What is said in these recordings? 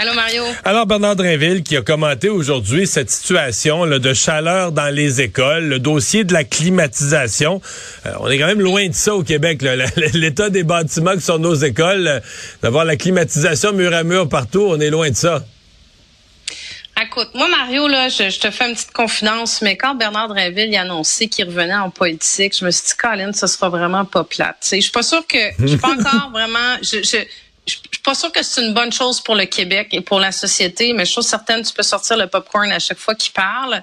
Allô Mario? Alors Bernard Drinville qui a commenté aujourd'hui cette situation là, de chaleur dans les écoles, le dossier de la climatisation. Euh, on est quand même loin de ça au Québec. L'état des bâtiments qui sont nos écoles, euh, d'avoir la climatisation mur à mur partout, on est loin de ça. Écoute, moi, Mario, là, je, te fais une petite confidence, mais quand Bernard Drinville a annoncé qu'il revenait en politique, je me suis dit, Colin, ça sera vraiment pas plate. Je suis pas sûre que, je suis pas encore vraiment, je suis pas sûre que c'est une bonne chose pour le Québec et pour la société, mais je suis certaine tu peux sortir le popcorn à chaque fois qu'il parle.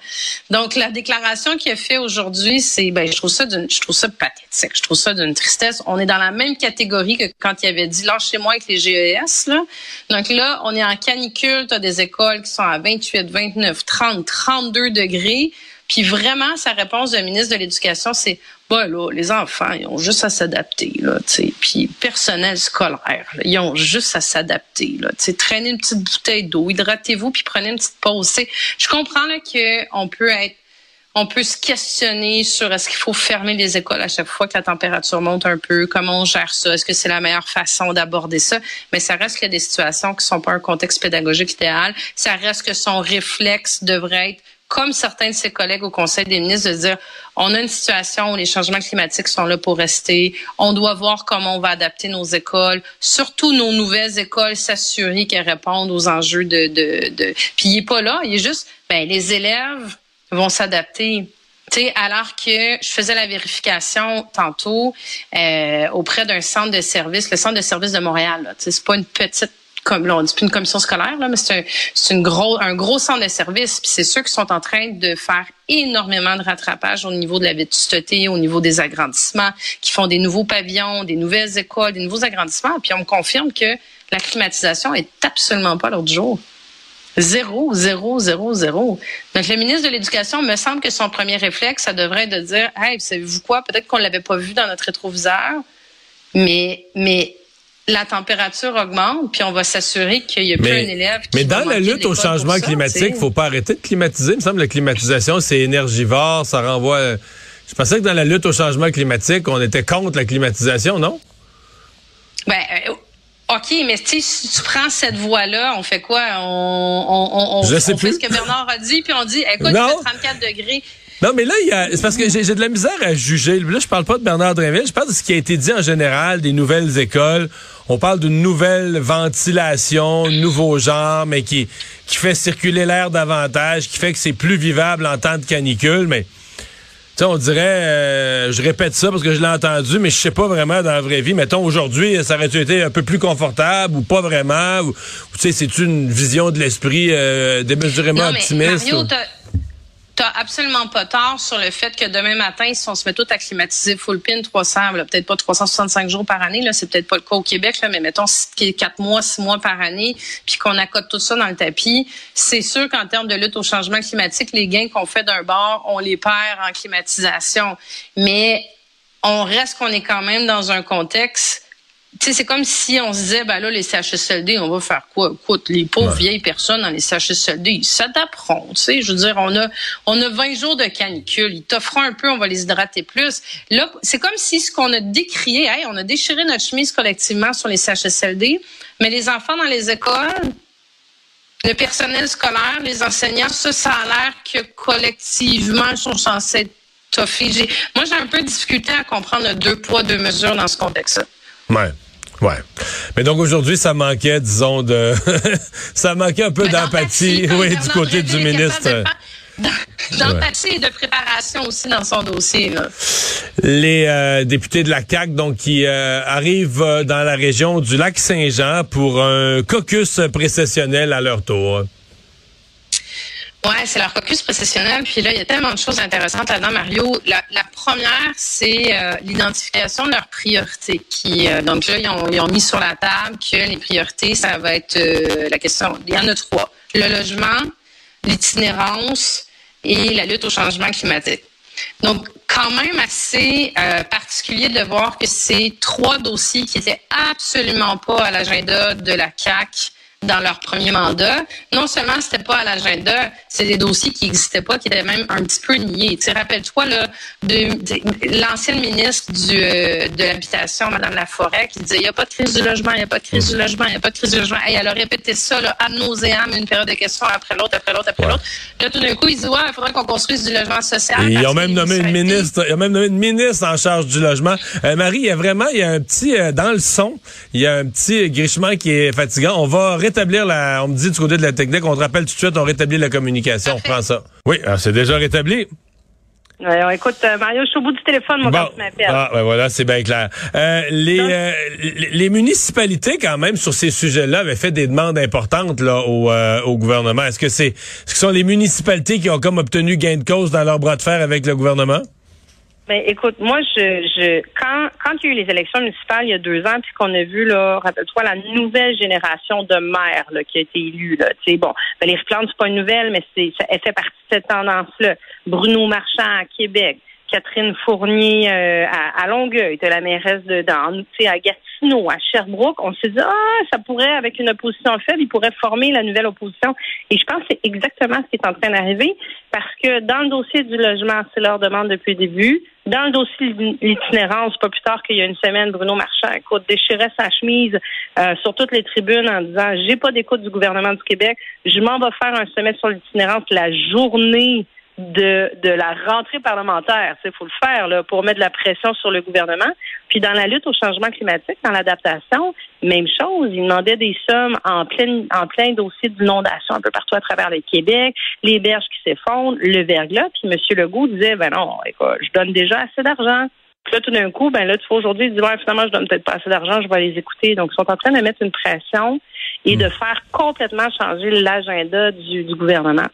Donc la déclaration qu'il a fait aujourd'hui, c'est ben je trouve ça d'une je trouve ça pathétique, je trouve ça d'une tristesse. On est dans la même catégorie que quand il avait dit lâchez-moi avec les GES là. Donc là, on est en canicule, tu as des écoles qui sont à 28, 29, 30, 32 degrés. Puis vraiment, sa réponse de ministre de l'Éducation, c'est bah là, les enfants, ils ont juste à s'adapter, là, tu Puis personnel scolaire, ils ont juste à s'adapter, là, tu Traînez une petite bouteille d'eau, hydratez-vous, puis prenez une petite pause. Je comprends là qu'on peut être on peut se questionner sur est-ce qu'il faut fermer les écoles à chaque fois que la température monte un peu, comment on gère ça, est-ce que c'est la meilleure façon d'aborder ça, mais ça reste a des situations qui sont pas un contexte pédagogique idéal, ça reste que son réflexe devrait être comme certains de ses collègues au Conseil des ministres, de dire on a une situation où les changements climatiques sont là pour rester. On doit voir comment on va adapter nos écoles, surtout nos nouvelles écoles, s'assurer qu'elles répondent aux enjeux de, de, de... Puis il est pas là, il est juste ben les élèves vont s'adapter. sais, alors que je faisais la vérification tantôt euh, auprès d'un centre de service, le centre de service de Montréal. C'est pas une petite comme là, on dit plus une commission scolaire, là, mais c'est un, une gros, un gros centre de service. Puis c'est ceux qui sont en train de faire énormément de rattrapage au niveau de la vétusté, au niveau des agrandissements, qui font des nouveaux pavillons, des nouvelles écoles, des nouveaux agrandissements. Puis on me confirme que la climatisation est absolument pas l'ordre du jour. Zéro, zéro, zéro, zéro. Donc, le ministre de l'Éducation, me semble que son premier réflexe, ça devrait être de dire, hey, savez-vous quoi? Peut-être qu'on l'avait pas vu dans notre rétroviseur, mais, mais la température augmente, puis on va s'assurer qu'il n'y a plus un élève qui Mais dans la lutte au changement climatique, il faut pas arrêter de climatiser. Il me semble que la climatisation, c'est énergivore, ça renvoie... Je pensais que dans la lutte au changement climatique, on était contre la climatisation, non? Ben, euh, OK, mais si tu prends cette voie-là, on fait quoi? On, on, on, Je sais fait ce que Bernard a dit, puis on dit, écoute, il fait 34 degrés. Non, mais là, il y a, c'est parce que j'ai, de la misère à juger. Là, je parle pas de Bernard Drinville, je parle de ce qui a été dit en général des nouvelles écoles. On parle d'une nouvelle ventilation, nouveau genre, mais qui, qui fait circuler l'air davantage, qui fait que c'est plus vivable en temps de canicule, mais sais, on dirait, euh, je répète ça parce que je l'ai entendu, mais je sais pas vraiment dans la vraie vie. Mettons, aujourd'hui, ça aurait été un peu plus confortable ou pas vraiment? Ou, tu sais, c'est une vision de l'esprit euh, démesurément optimiste? T'as absolument pas tort sur le fait que demain matin, si on se met tout à climatiser full pin 300, peut-être pas 365 jours par année, là, c'est peut-être pas le cas au Québec, là, mais mettons 4 mois, 6 mois par année, puis qu'on accote tout ça dans le tapis, c'est sûr qu'en termes de lutte au changement climatique, les gains qu'on fait d'un bord, on les perd en climatisation. Mais on reste qu'on est quand même dans un contexte c'est comme si on se disait, ben là, les CHSLD, on va faire quoi? Écoute, les pauvres vieilles personnes dans les CHSLD, ils s'adapteront, tu sais. Je veux dire, on a, on a 20 jours de canicule. Ils t'offront un peu, on va les hydrater plus. Là, c'est comme si ce qu'on a décrié, hey, on a déchiré notre chemise collectivement sur les CHSLD, mais les enfants dans les écoles, le personnel scolaire, les enseignants, ça, ça a l'air que collectivement, ils sont censés être Moi, j'ai un peu de difficulté à comprendre le deux poids, deux mesures dans ce contexte-là. Ouais. Ouais. Mais donc aujourd'hui, ça manquait, disons, de ça manquait un peu d'empathie, oui, du côté du ministre. D'empathie et de préparation aussi dans son dossier. Les euh, députés de la CAC, donc qui euh, arrivent euh, dans la région du lac Saint-Jean pour un caucus précessionnel à leur tour. Ouais, c'est leur caucus professionnel. Puis là, il y a tellement de choses intéressantes là-dedans, Mario. La, première, c'est euh, l'identification de leurs priorités. Euh, donc là, ils ont, mis sur la table que les priorités, ça va être euh, la question. Il y en a trois le logement, l'itinérance et la lutte au changement climatique. Donc, quand même assez particulier de voir que c'est trois dossiers qui étaient absolument pas à l'agenda de la CAC dans leur premier mandat. Non seulement c'était pas à l'agenda, c'est des dossiers qui n'existaient pas, qui étaient même un petit peu niés. Tu rappelle-toi là, l'ancienne ministre du, euh, de l'habitation, Madame Laforêt, qui disait il n'y a pas de crise du logement, il n'y a pas de crise du logement, il n'y a pas de crise du logement. Et elle a répété ça là, ad nauseam, une période de questions après l'autre, après l'autre, après l'autre. Là, tout d'un coup, il dit ouais, il faudrait qu'on construise du logement social. ils ont même nommé une ministre, ils ont même nommé une ministre en charge du logement. Euh, Marie, il y a vraiment, il y a un petit euh, dans le son, il y a un petit grichement qui est fatigant. On va rétablir la, on me dit du côté de la technique, on te rappelle tout de suite, on rétablit la communication, on prend ça. Oui, ah, c'est déjà rétabli. écoute, euh, Mario, je suis au bout du téléphone, mon bon. tu m'appelles. Ah, ben voilà, c'est bien clair. Euh, les, euh, les municipalités, quand même, sur ces sujets-là, avaient fait des demandes importantes là au, au gouvernement. Est-ce que c'est, ce que sont les municipalités qui ont comme obtenu gain de cause dans leur bras de fer avec le gouvernement? Ben, écoute, moi, je, je, quand, quand il y a eu les élections municipales il y a deux ans, puis qu'on a vu, là, rappelle-toi, la nouvelle génération de maires là, qui a été élue, là, tu sais, bon, ben, les replantes, c'est pas une nouvelle, mais c'est, ça, elle fait partie de cette tendance-là. Bruno Marchand à Québec, Catherine Fournier euh, à, à, Longueuil, de la mairesse de à Gatineau, à Sherbrooke. On s'est dit, ah, ça pourrait, avec une opposition faible, il pourrait former la nouvelle opposition. Et je pense que c'est exactement ce qui est en train d'arriver, parce que dans le dossier du logement, c'est leur demande depuis le début. Dans le dossier de l'itinérance, pas plus tard qu'il y a une semaine, Bruno Marchand, écoute, déchirait sa chemise euh, sur toutes les tribunes en disant, j'ai pas d'écoute du gouvernement du Québec, je m'en vais faire un semestre sur l'itinérance la journée de, de la rentrée parlementaire. Il faut le faire là, pour mettre de la pression sur le gouvernement. Puis dans la lutte au changement climatique, dans l'adaptation, même chose. Il demandait des sommes en plein, en plein dossier d'inondation un peu partout à travers le Québec, les berges qui s'effondrent, le verglas. Puis M. Legault disait, ben non, écoute, je donne déjà assez d'argent. Puis là, tout d'un coup, ben là, tu vois, aujourd'hui, il dit, ouais, finalement, je donne peut-être pas assez d'argent, je vais les écouter. Donc, ils sont en train de mettre une pression et de hmm. faire complètement changer l'agenda du, du gouvernement.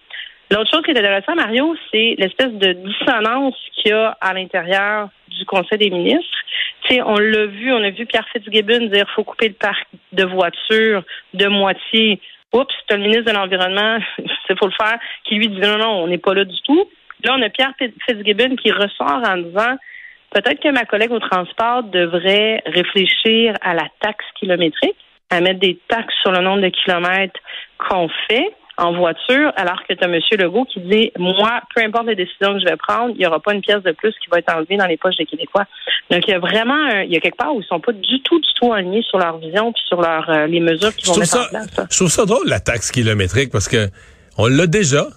L'autre chose qui est intéressante, Mario, c'est l'espèce de dissonance qu'il y a à l'intérieur du Conseil des ministres. Tu sais, on l'a vu, on a vu Pierre Fitzgibbon dire faut couper le parc de voitures de moitié. Oups, c'est le ministre de l'Environnement, il faut le faire, qui lui dit non, non, on n'est pas là du tout. Là, on a Pierre Fitzgibbon qui ressort en disant peut-être que ma collègue au transport devrait réfléchir à la taxe kilométrique, à mettre des taxes sur le nombre de kilomètres qu'on fait en voiture, alors que tu as M. Legault qui dit Moi, peu importe les décisions que je vais prendre, il n'y aura pas une pièce de plus qui va être enlevée dans les poches des Québécois. Donc, il y a vraiment il y a quelque part où ils sont pas du tout, du tout alignés sur leur vision puis sur leur euh, les mesures qu'ils vont mettre en place. Je trouve ça drôle, la taxe kilométrique, parce que on l'a déjà.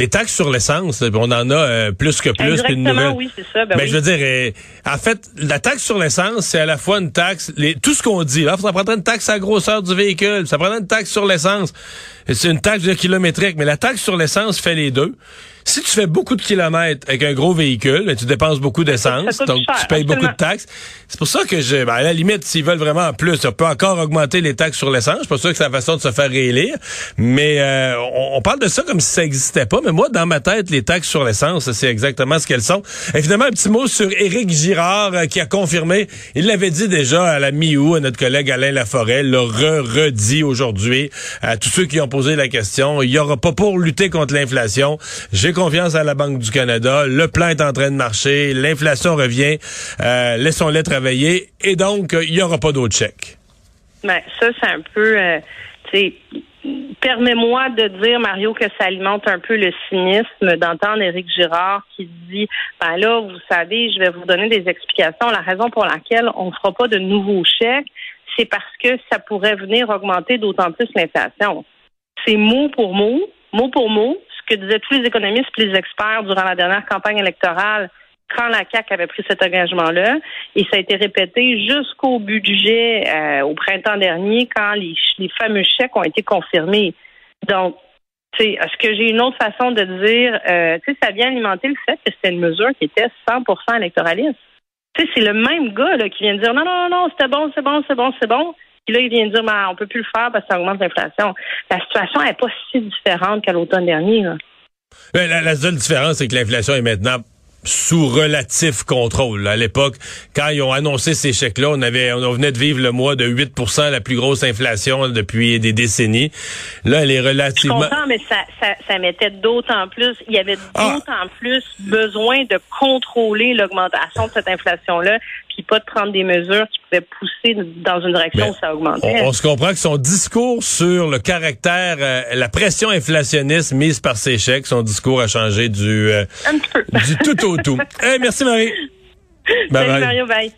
Les taxes sur l'essence, on en a euh, plus que plus qu'une nouvelle. oui, c'est ça. Ben Mais je veux dire, euh, en fait, la taxe sur l'essence, c'est à la fois une taxe, les, tout ce qu'on dit. Là, ça prendrait une taxe à la grosseur du véhicule, ça prendrait une taxe sur l'essence. C'est une taxe de kilométrique, mais la taxe sur l'essence fait les deux. Si tu fais beaucoup de kilomètres avec un gros véhicule, ben, tu dépenses beaucoup d'essence, donc tu payes beaucoup de taxes. C'est pour ça que je, ben, à la limite, s'ils veulent vraiment plus, on peut encore augmenter les taxes sur l'essence. Je suis pas sûr que c'est la façon de se faire réélire, mais euh, on, parle de ça comme si ça existait pas. Mais moi, dans ma tête, les taxes sur l'essence, c'est exactement ce qu'elles sont. Et finalement, un petit mot sur Éric Girard euh, qui a confirmé, il l'avait dit déjà à la mi-août à notre collègue Alain Laforêt, l'a re-redit aujourd'hui à tous ceux qui ont posé la question. Il y aura pas pour lutter contre l'inflation. J'ai confiance à la Banque du Canada. Le plan est en train de marcher. L'inflation revient. Euh, laissons-les travailler. Et donc, il n'y aura pas d'autres chèques. Ben, ça, c'est un peu... Euh, Permets-moi de dire, Mario, que ça alimente un peu le cynisme d'entendre Éric Girard qui dit ben là, vous savez, je vais vous donner des explications. La raison pour laquelle on ne fera pas de nouveaux chèques, c'est parce que ça pourrait venir augmenter d'autant plus l'inflation. C'est mot pour mot, mot pour mot, que disaient tous les économistes et les experts durant la dernière campagne électorale quand la CAC avait pris cet engagement-là, et ça a été répété jusqu'au budget euh, au printemps dernier, quand les, fameux chèques ont été confirmés. Donc, est-ce que j'ai une autre façon de dire, euh, tu sais, ça vient alimenter le fait que c'était une mesure qui était 100% électoraliste. Tu sais, c'est le même gars qui vient de dire non, non, non, c'était bon, c'est bon, c'est bon, c'est bon. Puis là, il vient de dire, ben, on peut plus le faire parce que ça augmente l'inflation. La situation n'est pas si différente qu'à l'automne dernier. La, seule différence, c'est que l'inflation est maintenant sous relatif contrôle. À l'époque, quand ils ont annoncé ces chèques-là, on avait, on venait de vivre le mois de 8% la plus grosse inflation depuis des décennies. Là, elle est relativement... Je comprends, mais ça, ça, ça mettait d'autant plus, il y avait ah. d'autant plus besoin de contrôler l'augmentation de cette inflation-là, puis pas de prendre des mesures qui pouvaient pousser dans une direction où ça augmentait. On, se comprend que son discours sur le caractère, euh, la pression inflationniste mise par ces chèques, son discours a changé du, euh, du tout au tout. merci Marie. Bye Salut Mario, bye.